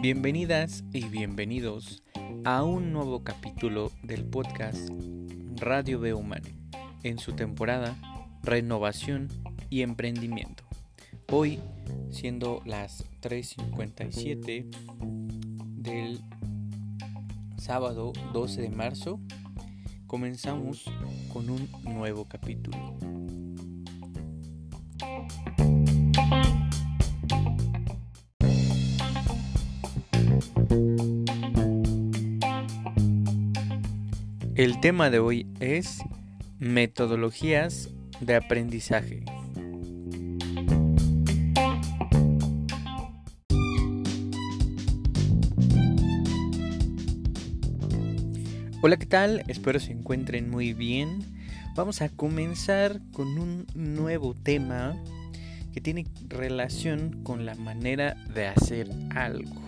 Bienvenidas y bienvenidos a un nuevo capítulo del podcast Radio B Humano en su temporada Renovación y Emprendimiento. Hoy, siendo las 3.57 del sábado 12 de marzo, comenzamos con un nuevo capítulo. El tema de hoy es metodologías de aprendizaje. Hola, ¿qué tal? Espero se encuentren muy bien. Vamos a comenzar con un nuevo tema que tiene relación con la manera de hacer algo.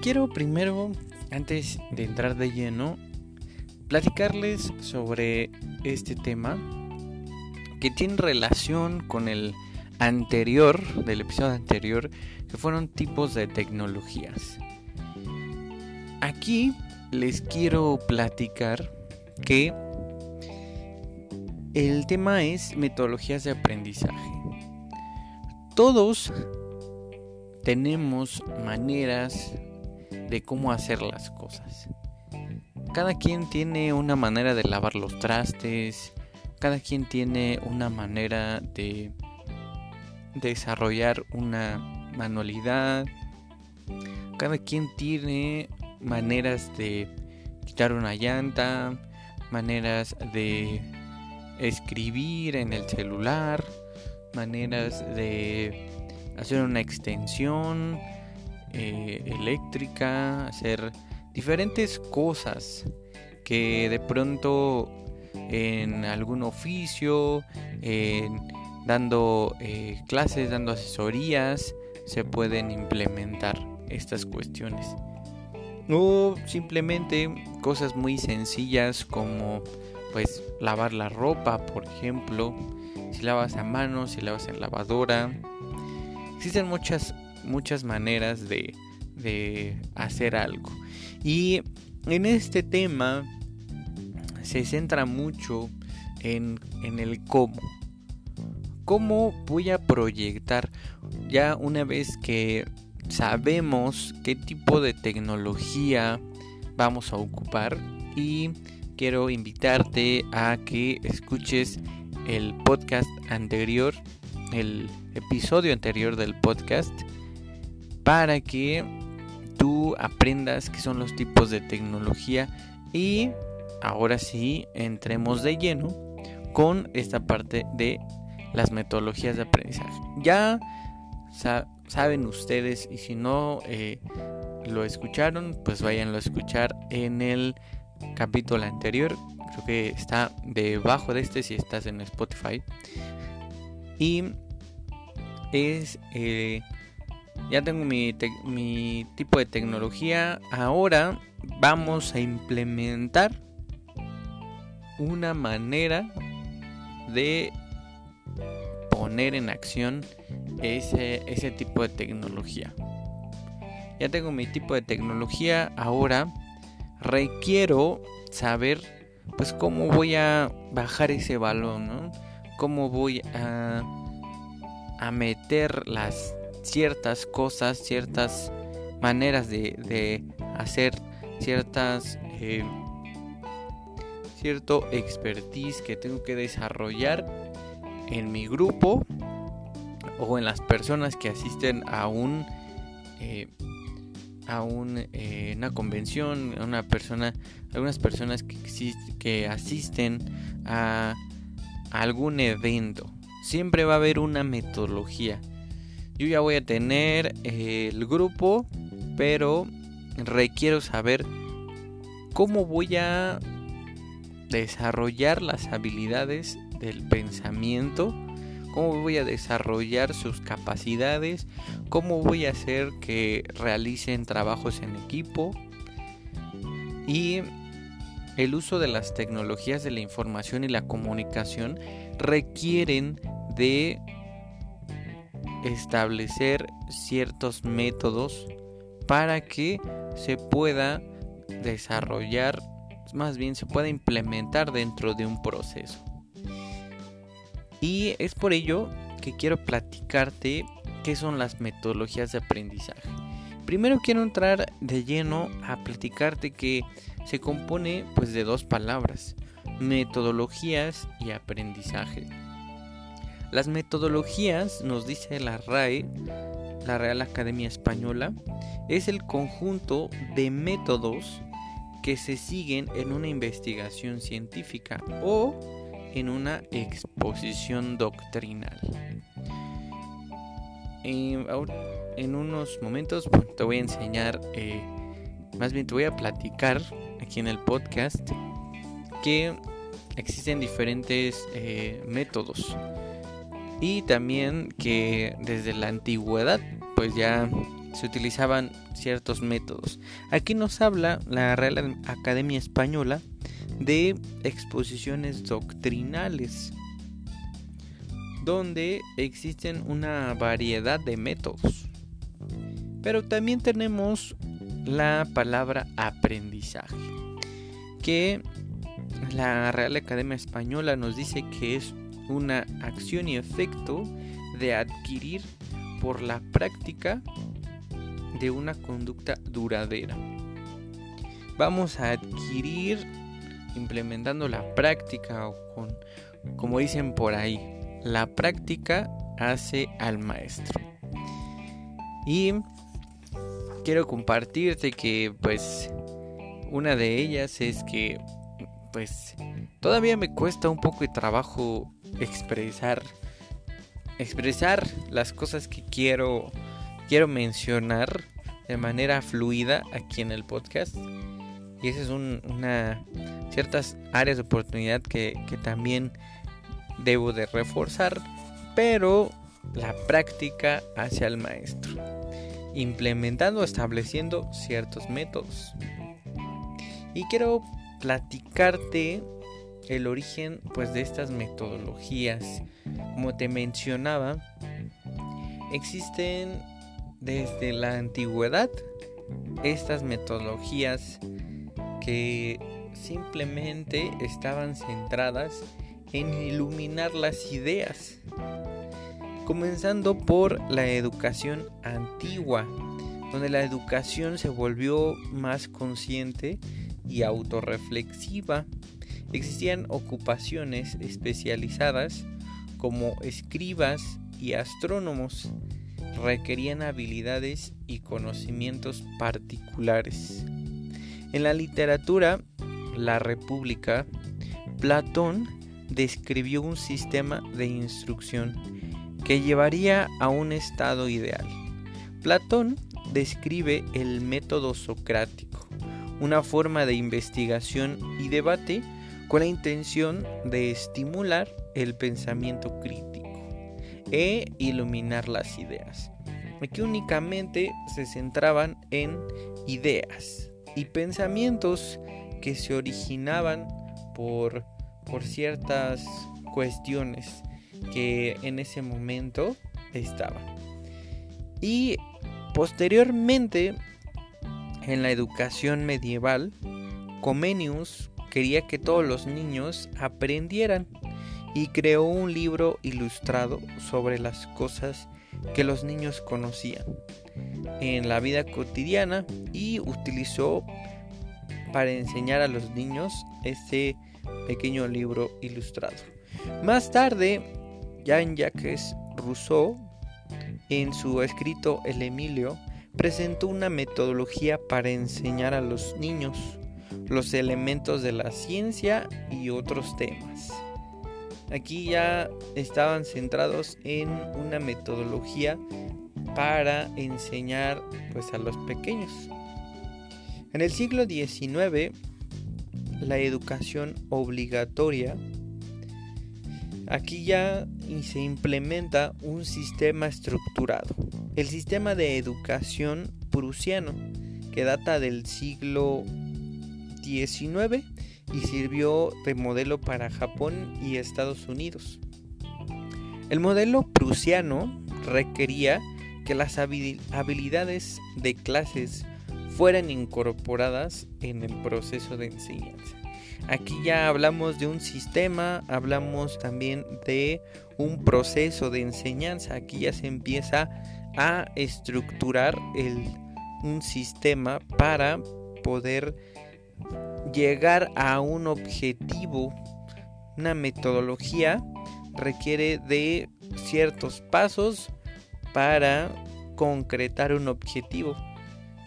Quiero primero, antes de entrar de lleno, platicarles sobre este tema que tiene relación con el anterior, del episodio anterior, que fueron tipos de tecnologías. Aquí les quiero platicar que el tema es metodologías de aprendizaje. Todos tenemos maneras de cómo hacer las cosas cada quien tiene una manera de lavar los trastes, cada quien tiene una manera de desarrollar una manualidad, cada quien tiene maneras de quitar una llanta, maneras de escribir en el celular, maneras de hacer una extensión eh, eléctrica, hacer diferentes cosas que de pronto en algún oficio, dando eh, clases, dando asesorías, se pueden implementar estas cuestiones. O simplemente cosas muy sencillas como pues lavar la ropa, por ejemplo, si lavas a mano, si lavas en lavadora. Existen muchas muchas maneras de, de hacer algo. Y en este tema se centra mucho en, el cómo. ¿Cómo voy a proyectar ya una vez que sabemos qué tipo de tecnología vamos a ocupar? Y quiero invitarte a que escuches el podcast anterior, el episodio anterior del podcast, para que aprendas qué son los tipos de tecnología y ahora sí entremos de lleno con esta parte de las metodologías de aprendizaje. Ya saben ustedes y si no eh, lo escucharon, pues váyanlo a escuchar en el capítulo anterior. Creo que está debajo de este si estás en Spotify. Y es eh, ya tengo mi, tipo de tecnología. Ahora vamos a implementar una manera de poner en acción ese, tipo de tecnología. Ya tengo mi tipo de tecnología. Ahora requiero saber pues cómo voy a bajar ese balón, ¿no? Cómo voy a, a meter las ciertas cosas, ciertas maneras de, hacer ciertas eh, cierto expertise que tengo que desarrollar en mi grupo o en las personas que asisten a un eh, a eh, una convención a una persona algunas personas que asisten a algún evento. Siempre va a haber una metodología yo ya voy a tener eh, el grupo, pero requiero saber cómo voy a desarrollar las habilidades del pensamiento, cómo voy a desarrollar sus capacidades, cómo voy a hacer que realicen trabajos en equipo y el uso de las tecnologías de la información y la comunicación requieren de establecer ciertos métodos para que se pueda desarrollar, más bien se pueda implementar dentro de un proceso. Y es por ello que quiero platicarte qué son las metodologías de aprendizaje. Primero quiero entrar de lleno a platicarte que se compone pues de dos palabras, metodologías y aprendizaje. Las metodologías, nos dice la RAE, la Real Academia Española, es el conjunto de métodos que se siguen en una investigación científica o en una exposición doctrinal. En, unos momentos te voy a enseñar, eh, más bien te voy a platicar aquí en el podcast que existen diferentes eh, métodos y también que desde la antigüedad pues ya se utilizaban ciertos métodos. Aquí nos habla la Real Academia Española de exposiciones doctrinales, donde existen una variedad de métodos. Pero también tenemos la palabra aprendizaje, que la Real Academia Española nos dice que es una acción y efecto de adquirir por la práctica de una conducta duradera. Vamos a adquirir implementando la práctica o con, como dicen por ahí, la práctica hace al maestro. Y quiero compartirte que pues una de ellas es que pues todavía me cuesta un poco de trabajo expresar expresar las cosas que quiero quiero mencionar de manera fluida aquí en el podcast. Y esas son una ciertas áreas de oportunidad que, que también debo de reforzar pero la práctica hacia el maestro implementando estableciendo ciertos métodos. Y quiero platicarte el origen pues de estas metodologías. Como te mencionaba, existen desde la antigüedad estas metodologías que simplemente estaban centradas en iluminar las ideas. Comenzando por la educación antigua, donde la educación se volvió más consciente y autorreflexiva. Existían ocupaciones especializadas como escribas y astrónomos. Requerían habilidades y conocimientos particulares. En la literatura, La República, Platón describió un sistema de instrucción que llevaría a un estado ideal. Platón describe el método socrático una forma de investigación y debate con la intención de estimular el pensamiento crítico e iluminar las ideas. Aquí únicamente se centraban en ideas y pensamientos que se originaban por, por ciertas cuestiones que en ese momento estaban. Y posteriormente en la educación medieval, Comenius quería que todos los niños aprendieran y creó un libro ilustrado sobre las cosas que los niños conocían en la vida cotidiana y utilizó para enseñar a los niños este pequeño libro ilustrado. Más tarde, Jean-Jacques Rousseau, en su escrito El Emilio, presentó una metodología para enseñar a los niños los elementos de la ciencia y otros temas. Aquí ya estaban centrados en una metodología para enseñar pues a los pequeños. En el siglo XIX la educación obligatoria aquí ya se implementa un sistema estructurado el sistema de educación prusiano, que data del siglo Y sirvió de modelo para Japón y Estados Unidos. El modelo prusiano requería que las habilidades de clases fueran incorporadas en el proceso de enseñanza. Aquí ya hablamos de un sistema, hablamos también de un proceso de enseñanza. Aquí ya se empieza a estructurar un sistema para poder llegar a un objetivo. Una metodología requiere de ciertos pasos para concretar un objetivo.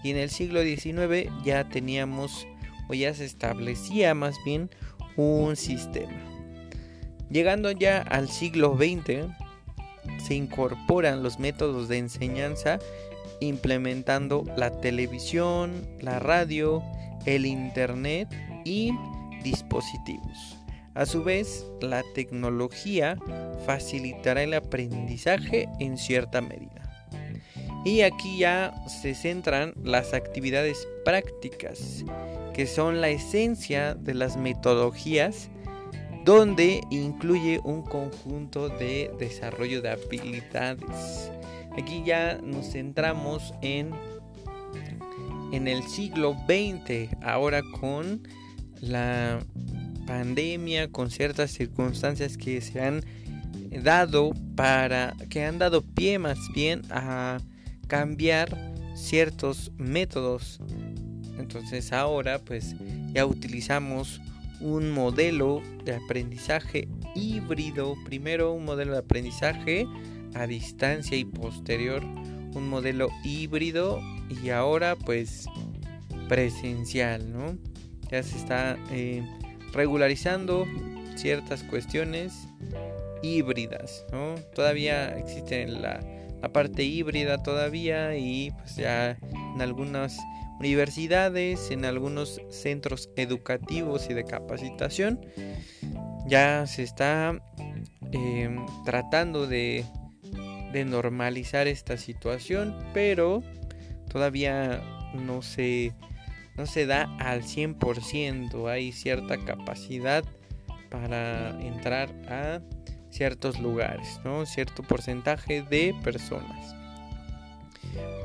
Y en el siglo XIX ya teníamos o ya se establecía más bien un sistema. Llegando ya al siglo XX, se incorporan los métodos de enseñanza implementando la televisión, la radio, el internet y dispositivos. A su vez, la tecnología facilitará el aprendizaje en cierta medida. Y aquí ya se centran las actividades prácticas, que son la esencia de las metodologías, donde incluye un conjunto de desarrollo de habilidades. Aquí ya nos centramos en, en el siglo XX, ahora con la pandemia, con ciertas circunstancias que se han dado para, que han dado pie más bien a cambiar ciertos métodos. Entonces ahora pues ya utilizamos un modelo de aprendizaje híbrido. Primero un modelo de aprendizaje a distancia y posterior un modelo híbrido y ahora pues presencial, ¿no? Ya se está eh, regularizando ciertas cuestiones híbridas, ¿no? Todavía existen la la parte híbrida todavía y pues ya en algunas universidades, en algunos centros educativos y de capacitación ya se está em, tratando de, de normalizar esta situación, pero todavía no se, no se da al 100%, hay cierta capacidad para entrar a ciertos lugares, ¿no? Cierto porcentaje de personas.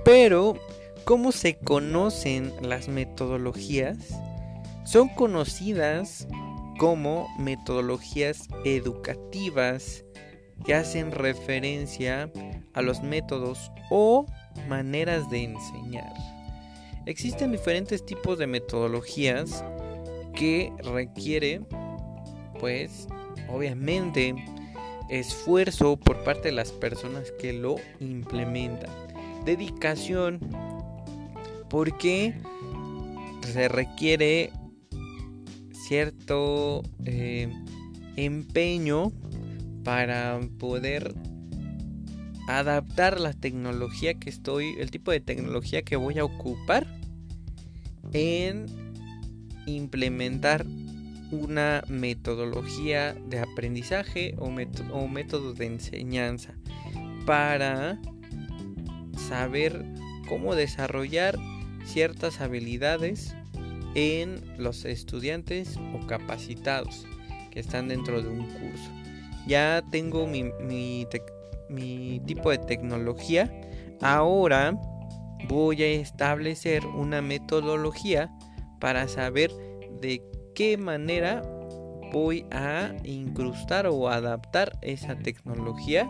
Pero, ¿cómo se conocen las metodologías? Son conocidas como metodologías educativas que hacen referencia a los métodos o maneras de enseñar. Existen diferentes tipos de metodologías que requiere, pues, obviamente, esfuerzo por parte de las personas que lo implementan. Dedicación, porque se requiere cierto eh, empeño para poder adaptar la tecnología que estoy, el tipo de tecnología que voy a ocupar en implementar una metodología de aprendizaje o, método, métodos de enseñanza para saber cómo desarrollar ciertas habilidades en los estudiantes o capacitados que están dentro de un curso. Ya tengo mi, tipo de tecnología. Ahora voy a establecer una metodología para saber de qué manera voy a incrustar o adaptar esa tecnología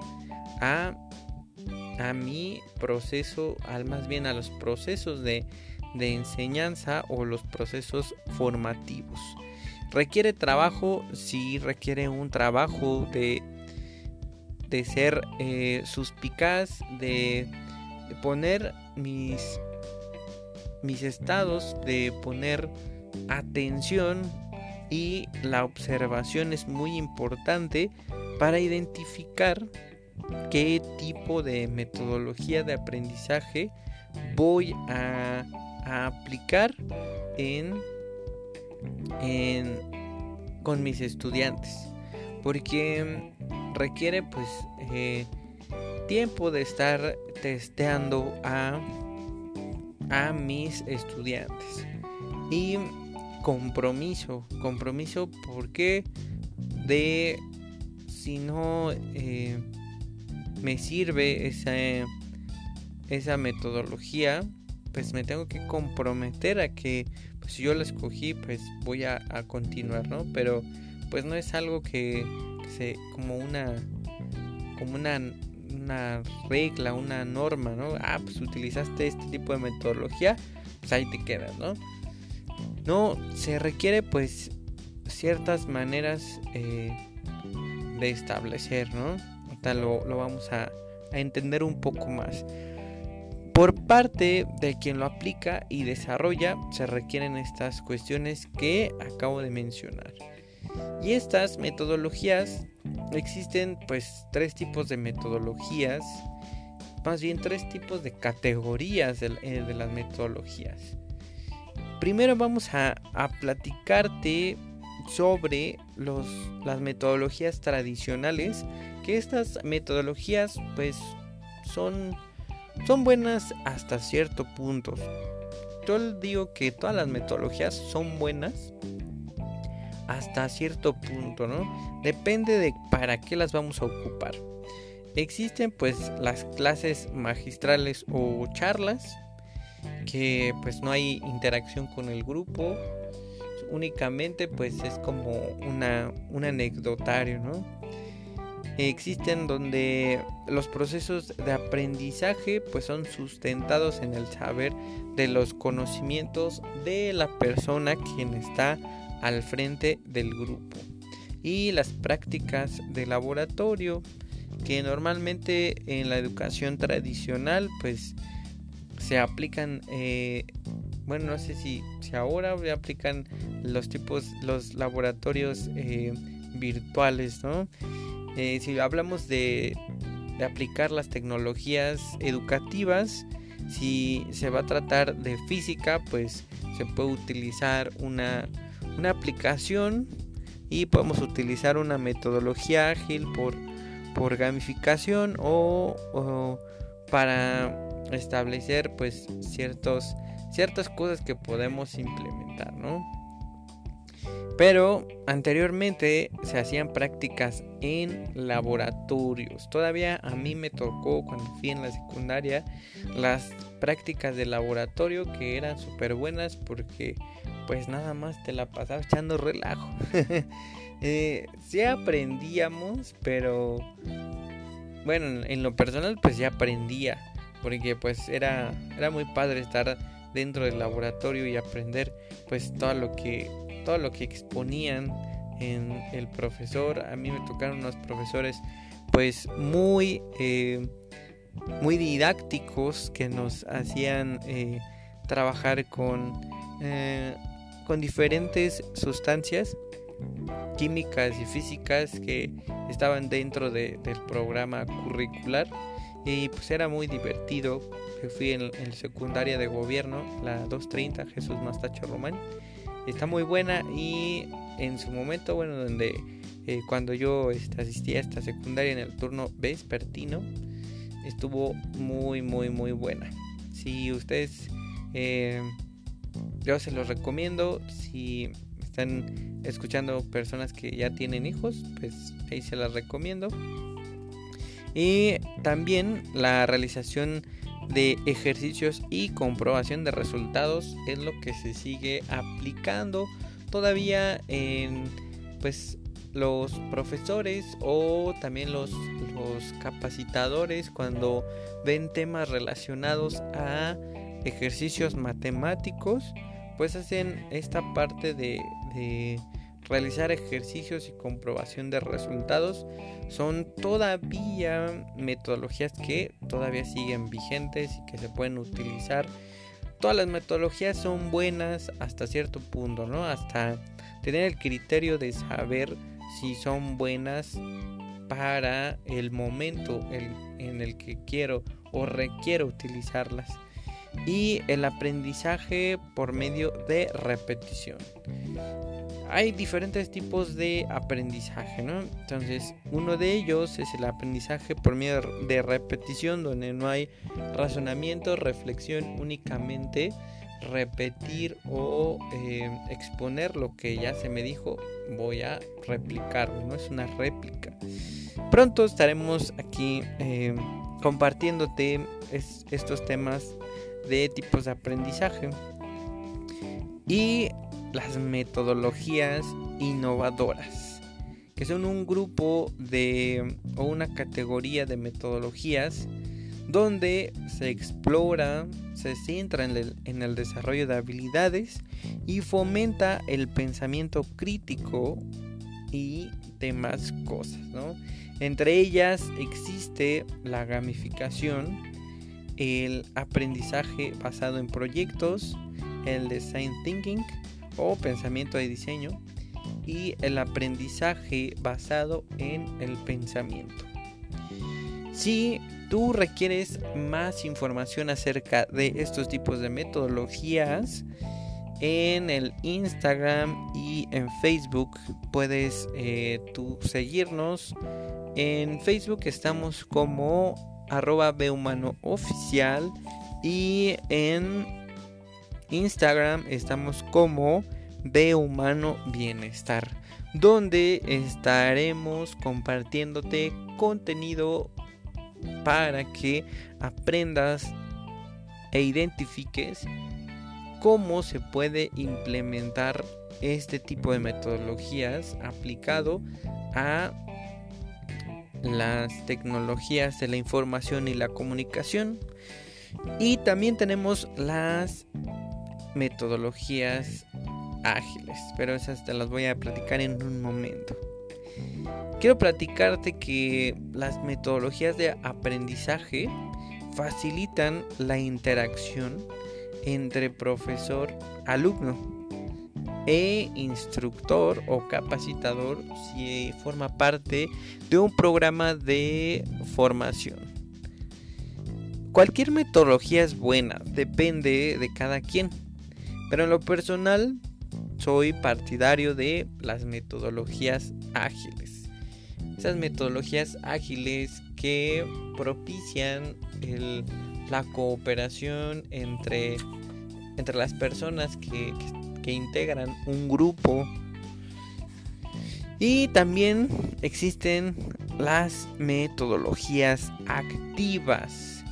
a mi proceso, al más bien a los procesos de, enseñanza o los procesos formativos. Requiere trabajo, sí requiere un trabajo de, de ser eh, suspicaz, de, poner mis, mis estados, de poner atención y la observación es muy importante para identificar qué tipo de metodología de aprendizaje voy a, aplicar en, con mis estudiantes porque requiere pues eh, tiempo de estar testeando a, a mis estudiantes y compromiso. Compromiso porque de si no, eh, me sirve esa, esa metodología, pues me tengo que comprometer a que si yo la escogí, pues voy a, continuar, ¿no? Pero pues no es algo que, se como una como una, una regla, una norma, ¿no? Ah, pues utilizaste este tipo de metodología, pues ahí te quedas, ¿no? No, se requiere pues ciertas maneras eh, de establecer, ¿no? Ahorita lo, lo vamos a, a entender un poco más. Por parte de quien lo aplica y desarrolla, se requieren estas cuestiones que acabo de mencionar. Y estas metodologías, existen pues tres tipos de metodologías, más bien tres tipos de categorías de, eh, las metodologías. Primero vamos a, platicarte sobre las metodologías tradicionales, que estas metodologías pues son, son buenas hasta cierto punto. Yo digo que todas las metodologías son buenas hasta cierto punto, ¿no? Depende de para qué las vamos a ocupar. Existen pues las clases magistrales o charlas que pues no hay interacción con el grupo únicamente pues es como una, un anecdotario, ¿no? Existen donde los procesos de aprendizaje pues son sustentados en el saber de los conocimientos de la persona quien está al frente del grupo y las prácticas de laboratorio que normalmente en la educación tradicional pues se aplican eh, bueno, no sé si, si ahora aplican los tipos, los laboratorios eh, virtuales, ¿no? Eh, si hablamos de, aplicar las tecnologías educativas, si se va a tratar de física, pues se puede utilizar una, una aplicación y podemos utilizar una metodología ágil por, por gamificación o, o para establecer pues ciertos ciertas cosas que podemos implementar, ¿no? Pero anteriormente se hacían prácticas en laboratorios. Todavía a mí me tocó cuando fui en la secundaria las prácticas de laboratorio que eran súper buenas porque pues nada más te la pasaba echando relajo. eh, sí aprendíamos, pero bueno, en lo personal pues ya aprendía porque pues era, era muy padre estar dentro del laboratorio y aprender pues todo lo que todo lo que exponían en el profesor a mí me tocaron unos profesores pues muy eh, muy didácticos que nos hacían eh, trabajar con eh, con diferentes sustancias químicas y físicas que estaban dentro del programa curricular y pues era muy divertido. Fui en, en secundaria de gobierno, la 230 Jesús Mastacho Román. Está muy buena y en su momento, bueno, donde eh, cuando yo este, asistí a esta secundaria en el turno vespertino, estuvo muy, muy, muy buena. Si ustedes, eh, yo se los recomiendo, si están escuchando personas que ya tienen hijos, pues ahí se las recomiendo. Y también la realización de ejercicios y comprobación de resultados es lo que se sigue aplicando todavía en pues los profesores o también los, los capacitadores cuando ven temas relacionados a ejercicios matemáticos pues hacen esta parte de realizar ejercicios y comprobación de resultados son todavía metodologías que todavía siguen vigentes y que se pueden utilizar. Todas las metodologías son buenas hasta cierto punto, ¿no? Hasta tener el criterio de saber si son buenas para el momento en el que quiero o requiero utilizarlas. Y el aprendizaje por medio de repetición hay diferentes tipos de aprendizaje, ¿no? Entonces, uno de ellos es el aprendizaje por medio de repetición, donde no hay razonamiento, reflexión, únicamente repetir o eh, exponer lo que ya se me dijo, voy a replicarlo, ¿no? Es una réplica. Pronto estaremos aquí eh, compartiéndote estos temas de tipos de aprendizaje y las metodologías innovadoras, que son un grupo de o una categoría de metodologías donde se explora, se centra en el, en el, desarrollo de habilidades y fomenta el pensamiento crítico y demás cosas. ¿no? Entre ellas existe la gamificación, el aprendizaje basado en proyectos, el design thinking o pensamiento de diseño y el aprendizaje basado en el pensamiento. Si tú requieres más información acerca de estos tipos de metodologías, en el Instagram y en Facebook puedes eh, tú seguirnos. En Facebook estamos como arroba Oficial y en Instagram estamos como Humano Bienestar, donde estaremos compartiéndote contenido para que aprendas e identifiques cómo se puede implementar este tipo de metodologías aplicado a las tecnologías de la información y la comunicación. Y también tenemos las metodologías ágiles, pero esas te las voy a platicar en un momento. Quiero platicarte que las metodologías de aprendizaje facilitan la interacción entre profesor, alumno e instructor o capacitador si forma parte de un programa de formación. Cualquier metodología es buena, depende de cada quien. Pero en lo personal soy partidario de las metodologías ágiles. Esas metodologías ágiles que propician la cooperación entre, entre las personas que, que integran un grupo. Y también existen las metodologías activas.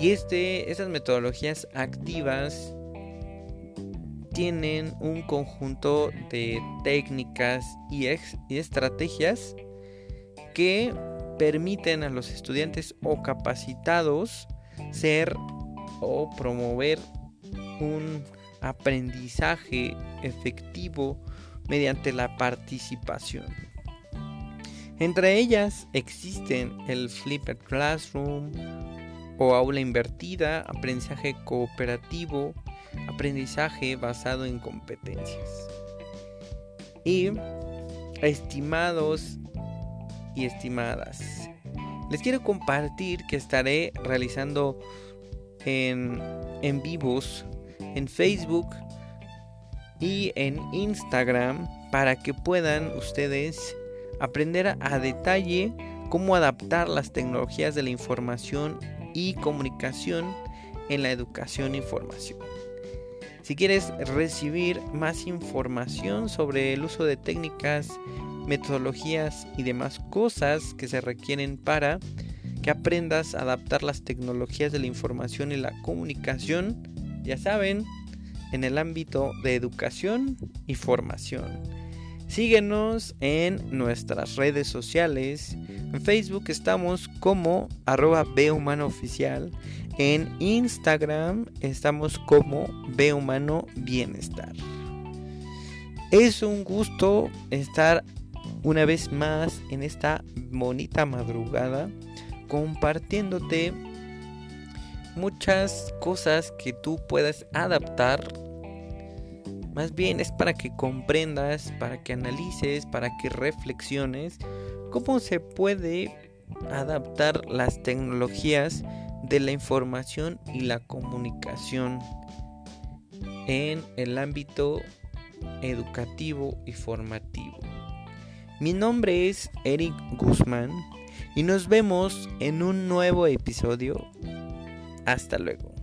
Y este, estas metodologías activas tienen un conjunto de técnicas y, estrategias que permiten a los estudiantes o capacitados ser o promover un aprendizaje efectivo mediante la participación. Entre ellas existen el Flipped Classroom o aula invertida, aprendizaje cooperativo, aprendizaje basado en competencias. Y estimados y estimadas, les quiero compartir que estaré realizando en, en vivos en Facebook y en Instagram para que puedan ustedes aprender a detalle cómo adaptar las tecnologías de la información y comunicación en la educación e información. Si quieres recibir más información sobre el uso de técnicas, metodologías y demás cosas que se requieren para que aprendas a adaptar las tecnologías de la información y la comunicación, ya saben, en el ámbito de educación y formación. Síguenos en nuestras redes sociales. En Facebook estamos como arroba Oficial. En Instagram estamos como Ve Humano Bienestar. Es un gusto estar una vez más en esta bonita madrugada compartiéndote muchas cosas que tú puedas adaptar. Más bien es para que comprendas, para que analices, para que reflexiones cómo se puede adaptar las tecnologías de la información y la comunicación en el ámbito educativo y formativo. Mi nombre es Eric Guzmán y nos vemos en un nuevo episodio. Hasta luego.